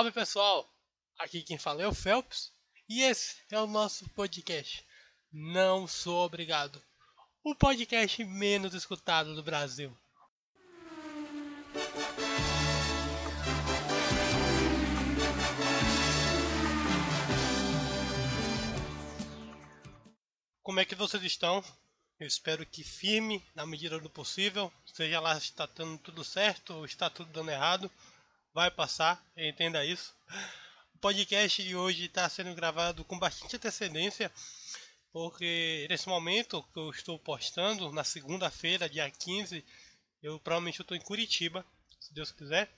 Salve pessoal, aqui quem fala é o Phelps e esse é o nosso podcast. Não sou obrigado, o podcast menos escutado do Brasil. Como é que vocês estão? Eu espero que firme na medida do possível, seja lá se está tudo certo ou está tudo dando errado vai passar, entenda isso. O podcast de hoje está sendo gravado com bastante antecedência, porque nesse momento que eu estou postando, na segunda-feira, dia 15, eu provavelmente estou em Curitiba, se Deus quiser.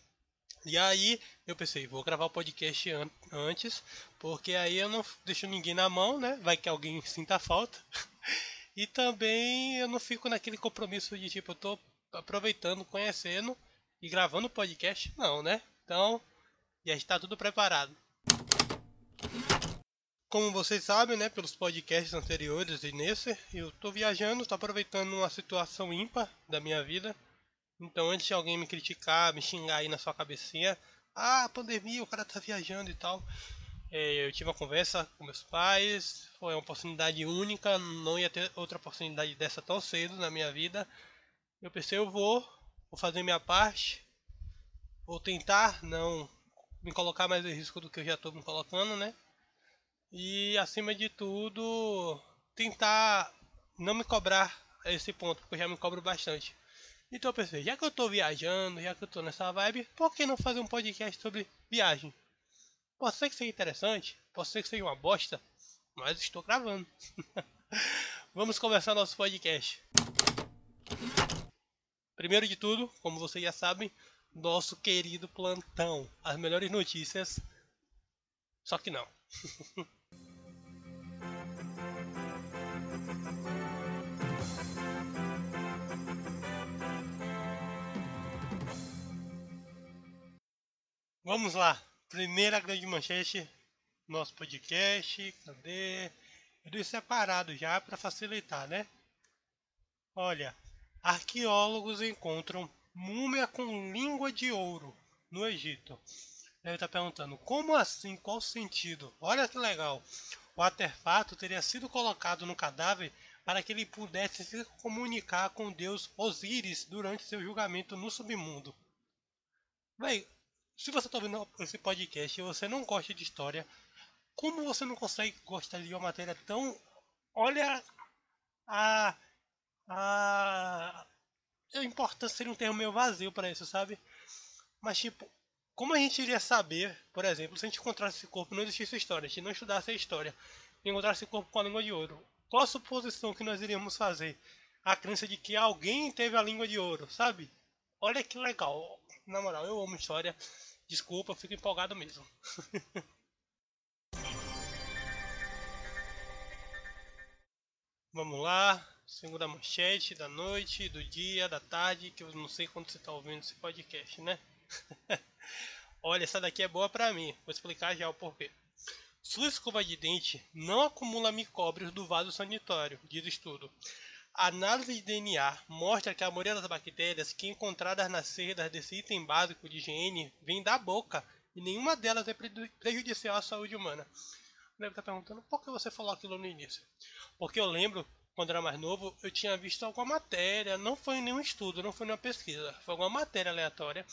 E aí eu pensei, vou gravar o podcast an antes, porque aí eu não deixo ninguém na mão, né? Vai que alguém sinta falta. e também eu não fico naquele compromisso de tipo, eu tô aproveitando, conhecendo e gravando o podcast, não, né? Então, já está tudo preparado. Como vocês sabem, né, pelos podcasts anteriores e nesse, eu estou viajando, estou aproveitando uma situação ímpar da minha vida. Então, antes de alguém me criticar, me xingar aí na sua cabecinha, ah, pandemia, o cara tá viajando e tal. É, eu tive uma conversa com meus pais, foi uma oportunidade única, não ia ter outra oportunidade dessa tão cedo na minha vida. Eu pensei, eu vou, vou fazer minha parte, vou tentar não me colocar mais em risco do que eu já estou me colocando, né? E acima de tudo, tentar não me cobrar a esse ponto, porque eu já me cobro bastante. Então eu pensei, já que eu estou viajando, já que eu estou nessa vibe, por que não fazer um podcast sobre viagem? Pode ser que seja interessante, pode ser que seja uma bosta, mas estou gravando. Vamos começar nosso podcast. Primeiro de tudo, como vocês já sabem, nosso querido plantão. As melhores notícias. Só que não. Vamos lá. Primeira grande manchete nosso podcast. Cadê? Eu dei separado já para facilitar, né? Olha, arqueólogos encontram múmia com língua de ouro no Egito. Deve estar perguntando, como assim? Qual o sentido? Olha que legal. O artefato teria sido colocado no cadáver para que ele pudesse se comunicar com deus Osíris durante seu julgamento no submundo. Bem, se você está ouvindo esse podcast e você não gosta de história, como você não consegue gostar de uma matéria tão. Olha a. a. a importância seria um termo meio vazio para isso, sabe? Mas, tipo, como a gente iria saber, por exemplo, se a gente encontrasse esse corpo não existisse história, a gente não estudasse a história, e encontrasse esse corpo com a língua de ouro? Qual a suposição que nós iríamos fazer? A crença de que alguém teve a língua de ouro, sabe? Olha que legal. Na moral, eu amo história. Desculpa, eu fico empolgado mesmo. Vamos lá. Segunda manchete da noite, do dia, da tarde, que eu não sei quando você está ouvindo esse podcast, né? Olha, essa daqui é boa pra mim. Vou explicar já o porquê. Sua escova de dente não acumula micróbios do vaso sanitário, diz estudo. A análise de DNA mostra que a maioria das bactérias que encontradas nas cerdas desse item básico de higiene vem da boca e nenhuma delas é prejudicial à saúde humana. Deve estar perguntando por que você falou aquilo no início. Porque eu lembro, quando era mais novo, eu tinha visto alguma matéria, não foi nenhum estudo, não foi nenhuma pesquisa, foi alguma matéria aleatória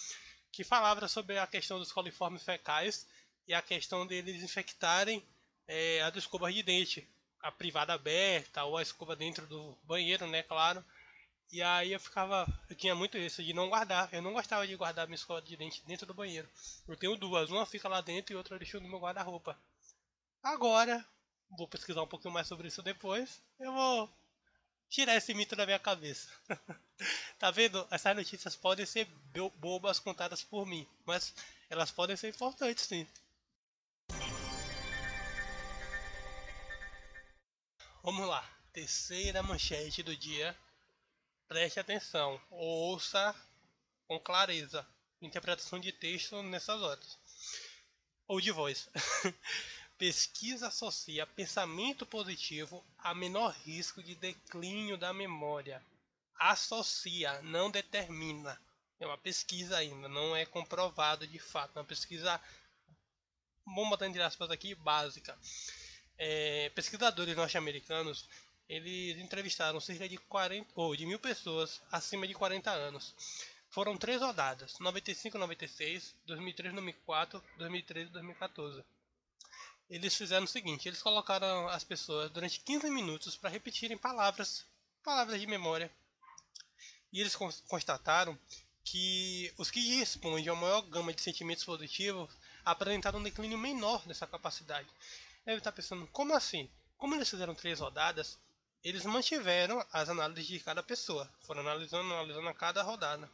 que falava sobre a questão dos coliformes fecais e a questão deles infectarem é, as escovas de dente, a privada aberta ou a escova dentro do banheiro, né, claro. E aí eu ficava, eu tinha muito isso de não guardar. Eu não gostava de guardar minha escova de dente dentro do banheiro. Eu tenho duas, uma fica lá dentro e outra eu deixo no meu guarda-roupa. Agora, vou pesquisar um pouquinho mais sobre isso depois. Eu vou tirar esse mito da minha cabeça. tá vendo? Essas notícias podem ser bobas contadas por mim, mas elas podem ser importantes sim. Vamos lá. Terceira manchete do dia. Preste atenção. Ouça com clareza. Interpretação de texto nessas horas. Ou de voz. Pesquisa associa pensamento positivo a menor risco de declínio da memória. Associa, não determina. É uma pesquisa ainda, não é comprovado de fato. É uma pesquisa vamos botar entre aspas aqui, básica. É, pesquisadores norte-americanos eles entrevistaram cerca de 40 ou de mil pessoas acima de 40 anos. Foram três rodadas: 95, 96, 2003, 2004, 2013 e 2014. Eles fizeram o seguinte: eles colocaram as pessoas durante 15 minutos para repetirem palavras, palavras de memória. E eles constataram que os que respondem a maior gama de sentimentos positivos apresentaram um declínio menor dessa capacidade. Deve estar pensando, como assim? Como eles fizeram três rodadas, eles mantiveram as análises de cada pessoa, foram analisando, analisando a cada rodada.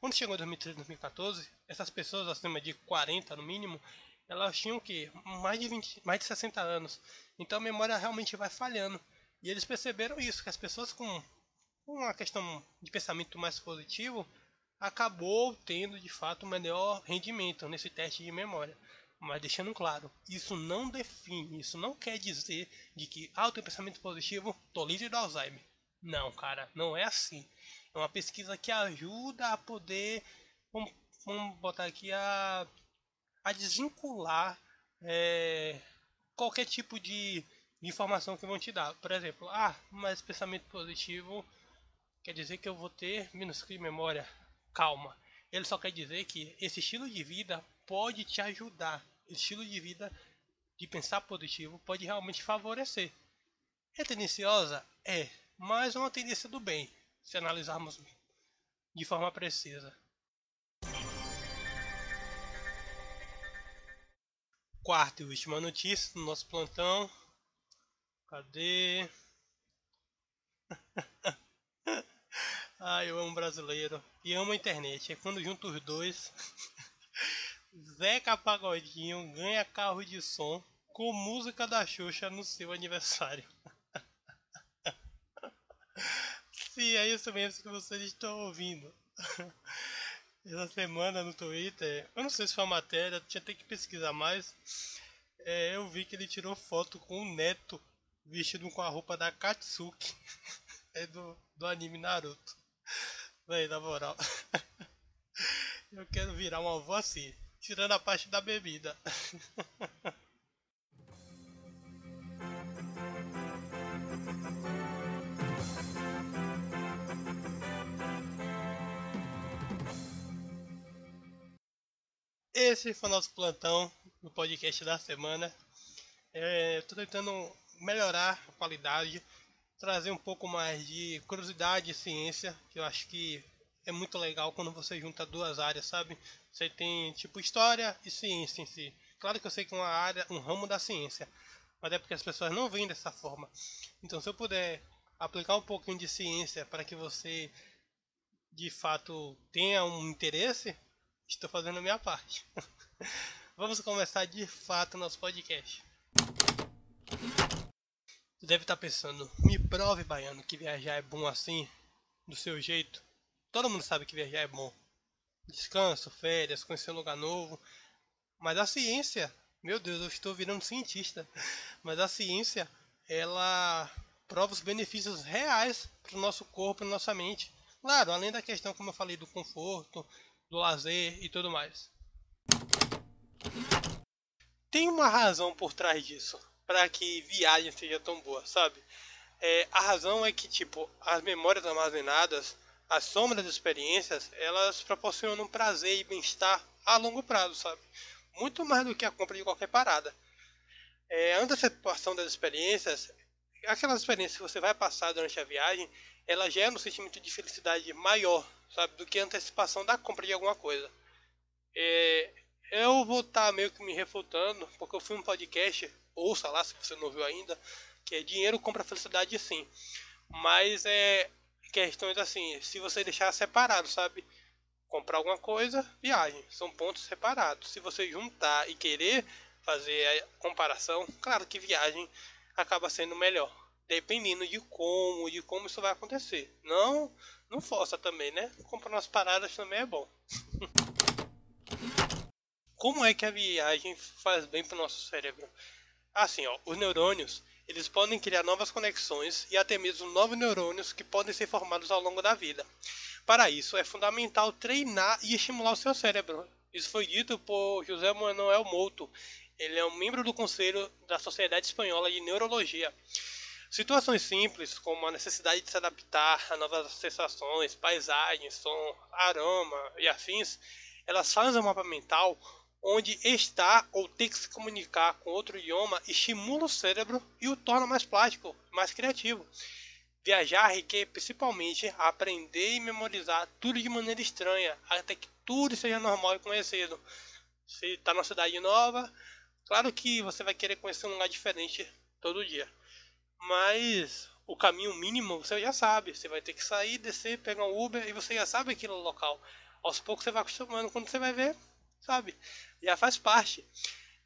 Quando chegou em 2013, 2014, essas pessoas acima de 40 no mínimo, elas tinham que mais de 20, mais de 60 anos. Então a memória realmente vai falhando. E eles perceberam isso, que as pessoas com uma questão de pensamento mais positivo acabou tendo de fato um melhor rendimento nesse teste de memória. Mas deixando claro, isso não define, isso não quer dizer de que ah, eu tenho pensamento positivo, tô livre do Alzheimer. Não, cara, não é assim. É uma pesquisa que ajuda a poder, vamos, vamos botar aqui, a, a desvincular é, qualquer tipo de, informação que vão te dar. Por exemplo, ah, mas pensamento positivo quer dizer que eu vou ter menos de memória. Calma. Ele só quer dizer que esse estilo de vida pode te ajudar estilo de vida de pensar positivo pode realmente favorecer. É tendenciosa? É, mas é uma tendência do bem, se analisarmos de forma precisa. Quarta e última notícia do nosso plantão. Cadê? ah, eu amo brasileiro e amo a internet. É quando junto os dois Zeca Pagodinho ganha carro de som com música da Xuxa no seu aniversário. Sim, é isso mesmo que vocês estão ouvindo. Essa semana no Twitter, eu não sei se foi uma matéria, tinha que pesquisar mais. É, eu vi que ele tirou foto com o neto vestido com a roupa da Katsuki, é do, do anime Naruto. Véi, na moral, eu quero virar uma avó assim tirando a parte da bebida. Esse foi o nosso plantão no podcast da semana. É, Estou tentando melhorar a qualidade, trazer um pouco mais de curiosidade e ciência, que eu acho que é muito legal quando você junta duas áreas, sabe? Você tem tipo história e ciência em si. Claro que eu sei que é uma área, um ramo da ciência, mas é porque as pessoas não veem dessa forma. Então, se eu puder aplicar um pouquinho de ciência para que você de fato tenha um interesse, estou fazendo a minha parte. Vamos começar de fato nosso podcast. Você deve estar pensando, me prove, baiano, que viajar é bom assim, do seu jeito. Todo mundo sabe que viajar é bom. Descanso, férias, conhecer um lugar novo. Mas a ciência, meu Deus, eu estou virando cientista. Mas a ciência, ela prova os benefícios reais para o nosso corpo e nossa mente. Claro, além da questão, como eu falei, do conforto, do lazer e tudo mais. Tem uma razão por trás disso, para que viagem seja tão boa, sabe? É, a razão é que, tipo, as memórias armazenadas as sombras das experiências, elas proporcionam prazer e bem-estar a longo prazo, sabe? Muito mais do que a compra de qualquer parada. É, a antecipação das experiências, aquelas experiências que você vai passar durante a viagem, ela gera um sentimento de felicidade maior, sabe? Do que antecipação da compra de alguma coisa. É, eu vou estar tá meio que me refutando, porque eu fui um podcast, ouça lá se você não ouviu ainda, que é dinheiro compra felicidade sim. Mas é, questões assim, se você deixar separado, sabe? Comprar alguma coisa, viagem, são pontos separados. Se você juntar e querer fazer a comparação, claro que viagem acaba sendo melhor, dependendo de como, de como isso vai acontecer. Não, não força também, né? Comprar umas paradas também é bom. como é que a viagem faz bem para o nosso cérebro? Assim, ó, os neurônios eles podem criar novas conexões e até mesmo novos neurônios que podem ser formados ao longo da vida. Para isso, é fundamental treinar e estimular o seu cérebro. Isso foi dito por José Manuel Mouto. Ele é um membro do Conselho da Sociedade Espanhola de Neurologia. Situações simples, como a necessidade de se adaptar a novas sensações, paisagens, som, aroma e afins, elas fazem um mapa mental onde estar ou ter que se comunicar com outro idioma estimula o cérebro e o torna mais plástico, mais criativo. Viajar requer principalmente aprender e memorizar tudo de maneira estranha, até que tudo seja normal e conhecido. Se está numa cidade nova, claro que você vai querer conhecer um lugar diferente todo dia. Mas o caminho mínimo você já sabe. Você vai ter que sair, descer, pegar um Uber e você já sabe aquilo local. Aos poucos você vai acostumando. Quando você vai ver, sabe? Já faz parte.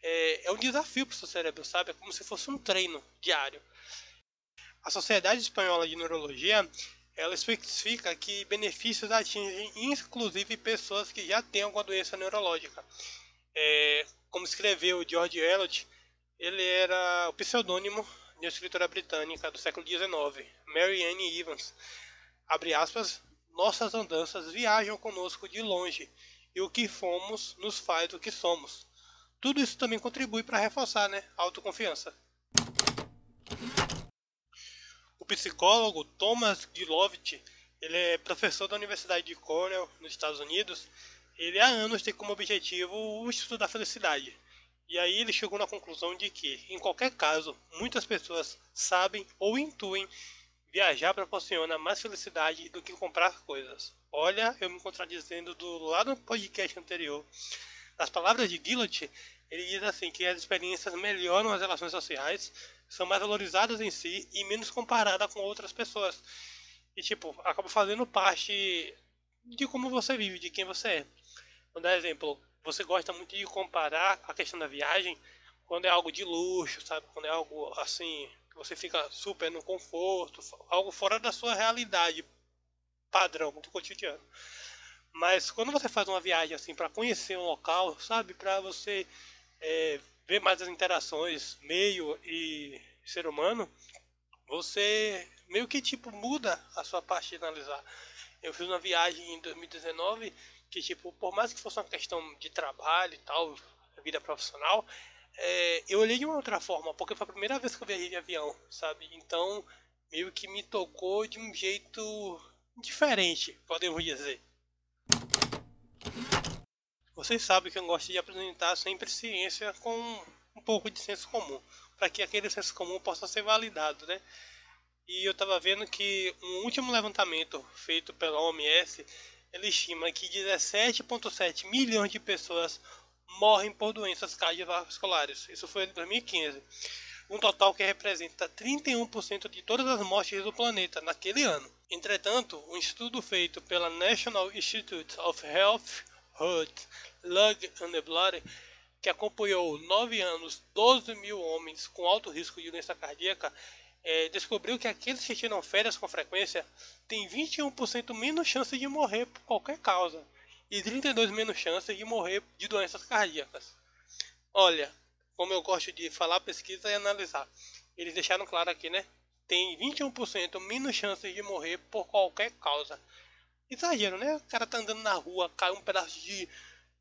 É, é um desafio para o seu cérebro, sabe? É como se fosse um treino diário. A Sociedade Espanhola de Neurologia ela especifica que benefícios atingem inclusive pessoas que já têm alguma doença neurológica. É, como escreveu George Eliot, ele era o pseudônimo de uma escritora britânica do século XIX, Mary Anne Evans. Abre aspas, nossas andanças viajam conosco de longe e o que fomos nos faz o que somos. Tudo isso também contribui para reforçar né, a autoconfiança. O psicólogo Thomas Gilovich, ele é professor da Universidade de Cornell, nos Estados Unidos. Ele há anos tem como objetivo o estudo da felicidade. E aí ele chegou na conclusão de que, em qualquer caso, muitas pessoas sabem ou intuem viajar proporciona mais felicidade do que comprar coisas. Olha, eu me contradizendo do lado do podcast anterior. Nas palavras de Gillot, ele diz assim que as experiências melhoram as relações sociais, são mais valorizadas em si e menos comparadas com outras pessoas. E tipo, acaba fazendo parte de como você vive, de quem você é. Vou dar exemplo, você gosta muito de comparar a questão da viagem quando é algo de luxo, sabe? Quando é algo assim, que você fica super no conforto, algo fora da sua realidade padrão do cotidiano. Mas quando você faz uma viagem assim para conhecer um local, sabe, para você é, ver mais as interações meio e ser humano, você meio que tipo muda a sua parte de analisar. Eu fiz uma viagem em 2019 que tipo, por mais que fosse uma questão de trabalho e tal, vida profissional, é, eu olhei de uma outra forma, porque foi a primeira vez que eu viajei de avião, sabe? Então, meio que me tocou de um jeito diferente, podemos dizer. Vocês sabem que eu gosto de apresentar sempre ciência com um pouco de senso comum, para que aquele senso comum possa ser validado, né? E eu estava vendo que um último levantamento feito pela OMS, ele estima que 17,7 milhões de pessoas morrem por doenças cardiovasculares. Isso foi em 2015. Um total que representa 31% de todas as mortes do planeta naquele ano. Entretanto, um estudo feito pela National Institute of Health, Heart, Lung and Blood, que acompanhou 9 anos 12 mil homens com alto risco de doença cardíaca, é, descobriu que aqueles que tiram férias com frequência têm 21% menos chance de morrer por qualquer causa e 32 menos chances de morrer de doenças cardíacas. Olha, como eu gosto de falar, pesquisa e analisar. Eles deixaram claro aqui, né? tem 21% menos chances de morrer por qualquer causa. Exagero, né? O cara tá andando na rua, cai um pedaço de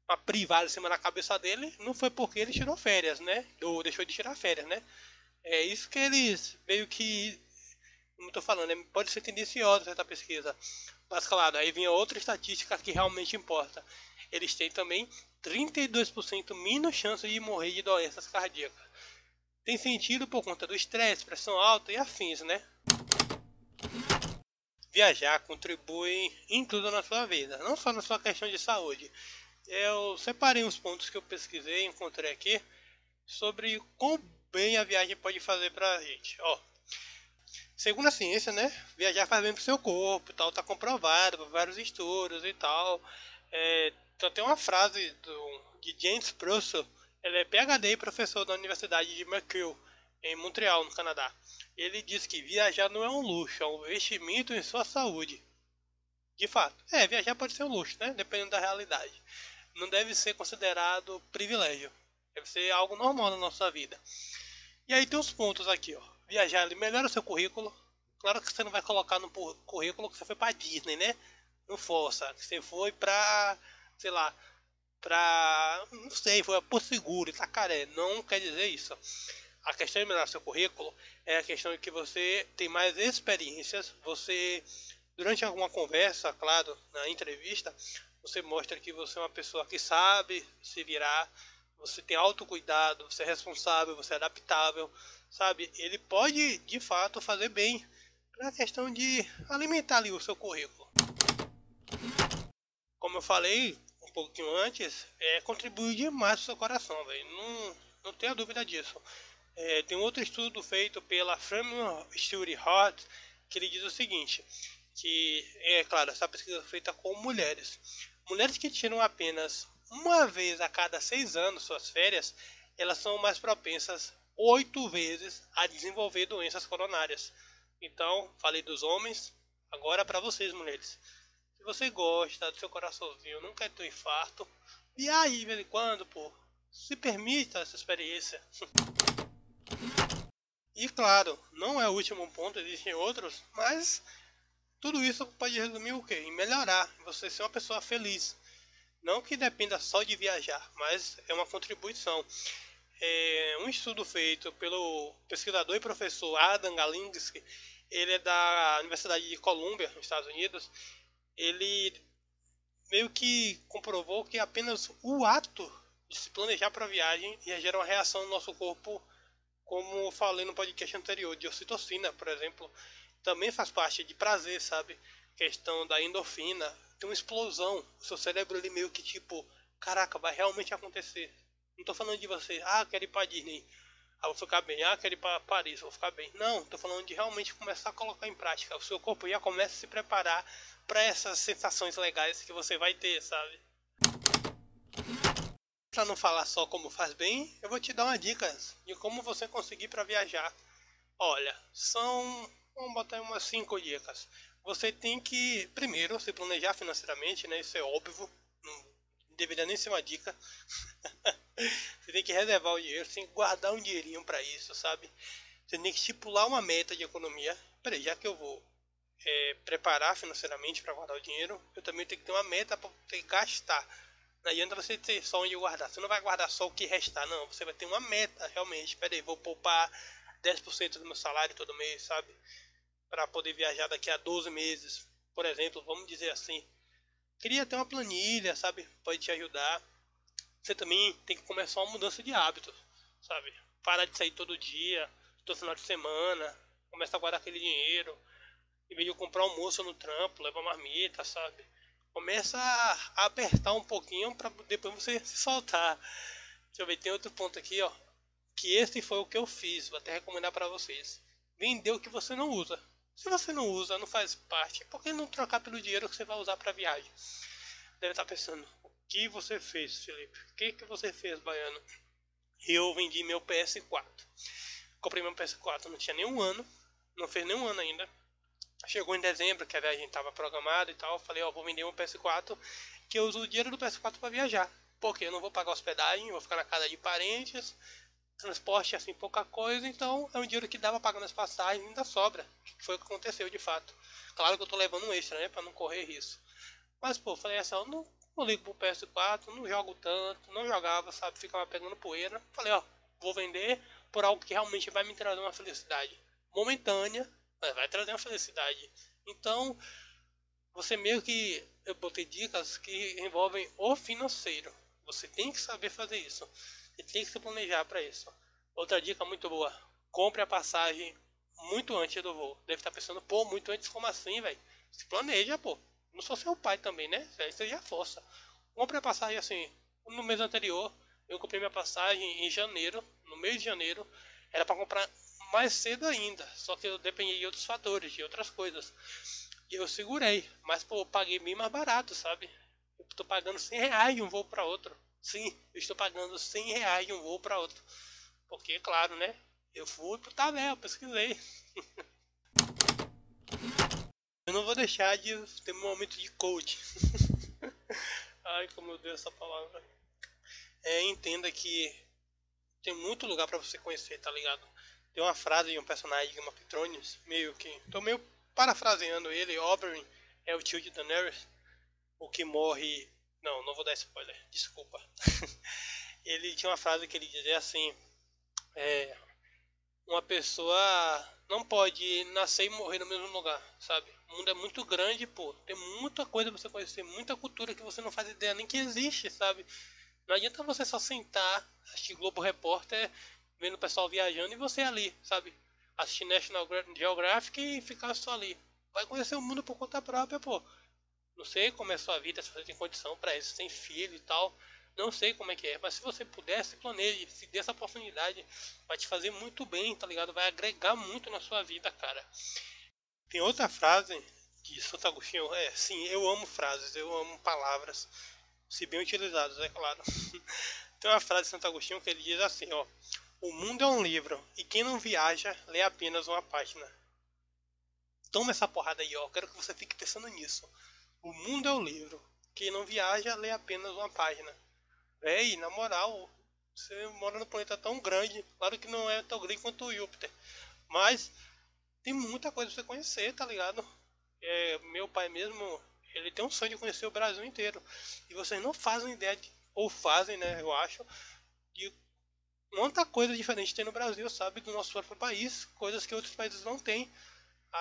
uma privada em cima da cabeça dele, não foi porque ele tirou férias, né? Ou deixou de tirar férias, né? É isso que eles meio que. Eu tô falando, né? pode ser tendenciosa essa pesquisa. Mas claro, aí vem outra estatística que realmente importa. Eles têm também 32% menos chances de morrer de doenças cardíacas tem sentido por conta do estresse, pressão alta e afins, né? Viajar contribui em tudo na sua vida, não só na sua questão de saúde. Eu separei uns pontos que eu pesquisei e encontrei aqui sobre como bem a viagem pode fazer pra gente. Ó, segundo a ciência, né, viajar faz bem pro seu corpo, tal, tá comprovado por vários estudos e tal. É, então tem uma frase do, de James Purcell ele é PhD e professor da Universidade de McGill, em Montreal, no Canadá. Ele diz que viajar não é um luxo, é um investimento em sua saúde. De fato, é, viajar pode ser um luxo, né? Dependendo da realidade. Não deve ser considerado privilégio. Deve ser algo normal na nossa vida. E aí tem os pontos aqui, ó. Viajar melhora o seu currículo. Claro que você não vai colocar no currículo que você foi para Disney, né? Não força. Que você foi pra, sei lá, pra. não sei, foi por seguro, Itacaré. Não quer dizer isso. A questão de melhorar seu currículo é a questão de que você tem mais experiências, você, durante alguma conversa, claro, na entrevista, você mostra que você é uma pessoa que sabe se virar, você tem autocuidado, você é responsável, você é adaptável, sabe? Ele pode, de fato, fazer bem para a questão de alimentar ali o seu currículo. Como eu falei um pouquinho antes, é contribuir demais pro seu coração, velho. Não, não tenha dúvida disso. É, tem outro estudo feito pela Framingham Study Heart que ele diz o seguinte, que é claro, essa pesquisa foi feita com mulheres. Mulheres que tiram apenas uma vez a cada seis anos suas férias, elas são mais propensas oito vezes a desenvolver doenças coronárias. Então, falei dos homens, agora para vocês mulheres. Se você gosta do seu coraçãozinho, não quer ter um infarto, e aí, de vez em quando, pô, se permita essa experiência. E claro, não é o último ponto, existem outros, mas tudo isso pode resumir o quê? Em melhorar, você ser uma pessoa feliz. Não que dependa só de viajar, mas é uma contribuição. É um estudo feito pelo pesquisador e professor Adam Galinsky, ele é da Universidade de Columbia, nos Estados Unidos. Ele meio que comprovou que apenas o ato de se planejar para a viagem ia gerar uma reação no nosso corpo como falei no podcast anterior, de ocitocina, por exemplo, também faz parte de prazer, sabe? Questão da endorfina, tem uma explosão. O seu cérebro ele meio que tipo, caraca, vai realmente acontecer. Não tô falando de você, ah, quero ir pra Disney, ah, vou ficar bem, ah, quero ir pra Paris, vou ficar bem. Não, tô falando de realmente começar a colocar em prática. O seu corpo já começa a se preparar para essas sensações legais que você vai ter, sabe? para não falar só como faz bem, eu vou te dar uma dica de como você conseguir para viajar. Olha, são, vamos botar umas 5 dicas. Você tem que, primeiro, se planejar financeiramente, né? Isso é óbvio, não deveria nem ser uma dica. você tem que reservar o dinheiro, você tem que guardar um dinheirinho para isso, sabe? Você tem que estipular uma meta de economia. Peraí, já que eu vou é, preparar financeiramente para guardar o dinheiro, eu também tenho que ter uma meta para poder gastar não adianta você ter só onde guardar. Você não vai guardar só o que restar, não. Você vai ter uma meta, realmente. Pera aí, vou poupar 10% do meu salário todo mês, sabe? Para poder viajar daqui a 12 meses. Por exemplo, vamos dizer assim. Queria ter uma planilha, sabe? Pode te ajudar. Você também tem que começar uma mudança de hábitos, sabe? Parar de sair todo dia, todo final de semana. Começa a guardar aquele dinheiro. Em vez de comprar almoço no trampo, leva marmita, sabe? começa a apertar um pouquinho para depois você se soltar. Deixa eu ver, tem outro ponto aqui, ó. Que esse foi o que eu fiz, vou até recomendar para vocês. Vender o que você não usa. Se você não usa, não faz parte, por que não trocar pelo dinheiro que você vai usar para viagem? Deve estar pensando, o que você fez, Felipe? O que, que você fez, Baiano? Eu vendi meu PS4. Comprei meu PS4, não tinha nenhum ano, não fez nenhum ano ainda. Chegou em dezembro, que a viagem estava programada e tal. Falei, ó, vou vender um PS4, que eu uso o dinheiro do PS4 para viajar. Porque eu não vou pagar hospedagem, vou ficar na casa de parentes, transporte assim, pouca coisa. Então é um dinheiro que dava pagando as passagens ainda sobra. Que foi o que aconteceu de fato. Claro que eu tô levando um extra, né, para não correr risco. Mas, pô, falei assim, ó, não, não ligo pro PS4, não jogo tanto, não jogava, sabe, ficava pegando poeira. Falei, ó, vou vender por algo que realmente vai me trazer uma felicidade momentânea vai trazer uma felicidade. Então, você meio que eu botei dicas que envolvem o financeiro. Você tem que saber fazer isso. E tem que se planejar para isso. Outra dica muito boa: compre a passagem muito antes do voo. Deve estar pensando, pô, muito antes como assim, velho? Se planeja, pô. Não sou seu pai também, né? Isso já força. Compre a passagem assim. No mês anterior, eu comprei minha passagem em janeiro, no mês de janeiro. Era para comprar mais cedo ainda. Só que eu dependia de outros fatores, de outras coisas. E eu segurei. Mas, pô, eu paguei bem mais barato, sabe? Eu tô pagando 100 reais de um voo para outro. Sim, eu estou pagando 100 reais de um voo para outro. Porque, claro, né? Eu fui pro tabela, pesquisei. eu não vou deixar de ter um momento de coach. Ai, como eu dei essa palavra. É, entenda que tem muito lugar para você conhecer, tá ligado? Tem uma frase de um personagem de of Thrones, meio que. Tô meio parafraseando ele, Oberyn é o tio de Daenerys, o que morre Não, não vou dar spoiler, desculpa. ele tinha uma frase que ele dizia assim: é, uma pessoa não pode nascer e morrer no mesmo lugar, sabe? O mundo é muito grande, pô. Tem muita coisa pra você conhecer, muita cultura que você não faz ideia nem que existe, sabe? Não adianta você só sentar, assistir Globo Repórter, vendo o pessoal viajando e você ali, sabe? Assistir National Geographic e ficar só ali. Vai conhecer o mundo por conta própria, pô. Não sei como é a sua vida, se você tem condição para isso, sem filho e tal. Não sei como é que é, mas se você pudesse, planeje, se dê essa oportunidade, vai te fazer muito bem, tá ligado? Vai agregar muito na sua vida, cara. Tem outra frase de Santo Agostinho, é, sim, eu amo frases, eu amo palavras, se bem utilizadas, é claro. Tem uma frase de Santo Agostinho que ele diz assim, ó: O mundo é um livro e quem não viaja lê apenas uma página. Toma essa porrada aí, ó. Quero que você fique pensando nisso. O mundo é um livro. Quem não viaja lê apenas uma página. Véi, na moral, você mora no planeta tão grande, claro que não é tão grande quanto o Júpiter, mas tem muita coisa pra você conhecer, tá ligado? É, meu pai mesmo, ele tem um sonho de conhecer o Brasil inteiro, e vocês não fazem ideia, de, ou fazem, né, eu acho, de quanta coisa diferente tem no Brasil, sabe, do nosso próprio país, coisas que outros países não têm.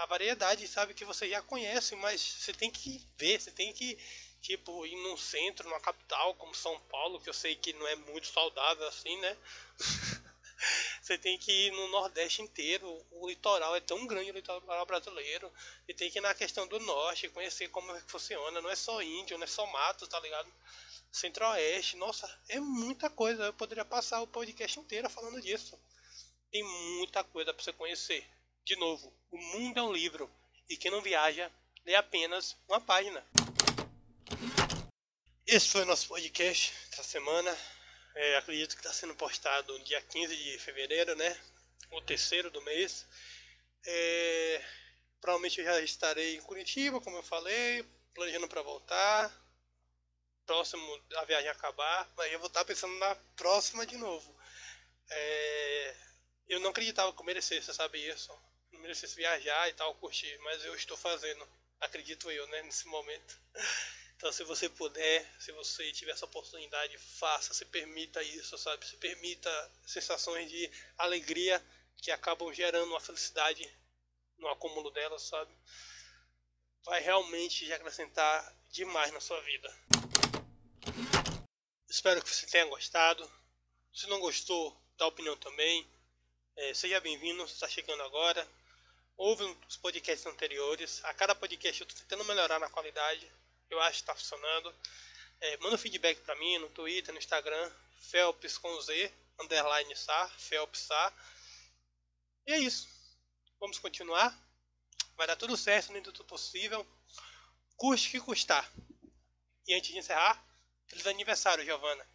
A variedade, sabe, que você já conhece, mas você tem que ver, você tem que tipo, ir num centro, numa capital como São Paulo, que eu sei que não é muito saudável assim, né? você tem que ir no Nordeste inteiro. O litoral é tão grande, o litoral brasileiro. E tem que ir na questão do Norte, conhecer como é que funciona. Não é só índio, não é só mato, tá ligado? Centro-Oeste, nossa, é muita coisa. Eu poderia passar o podcast inteiro falando disso. Tem muita coisa para você conhecer. De novo, o mundo é um livro. E quem não viaja, lê apenas uma página. Esse foi o nosso podcast essa semana. É, acredito que está sendo postado dia 15 de fevereiro, né? O terceiro do mês. É, provavelmente eu já estarei em Curitiba, como eu falei, planejando para voltar. Próximo a viagem acabar, mas eu vou estar pensando na próxima de novo. É, eu não acreditava que eu merecesse, sabe isso? Merecesse viajar e tal, curtir, mas eu estou fazendo. Acredito eu, né? Nesse momento. Então, se você puder, se você tiver essa oportunidade, faça, se permita isso, sabe? Se permita sensações de alegria que acabam gerando uma felicidade no acúmulo delas, sabe? Vai realmente acrescentar demais na sua vida. Espero que você tenha gostado. Se não gostou, dá opinião também. É, seja bem-vindo, está chegando agora. Ouve os podcasts anteriores. A cada podcast eu estou tentando melhorar na qualidade eu acho que está funcionando. É, manda feedback para mim no Twitter, no Instagram, Felps com Z, underline Sar, Felps Sar. E é isso. Vamos continuar. Vai dar tudo certo dentro do possível. Custe que custar. E antes de encerrar, feliz aniversário, Giovana.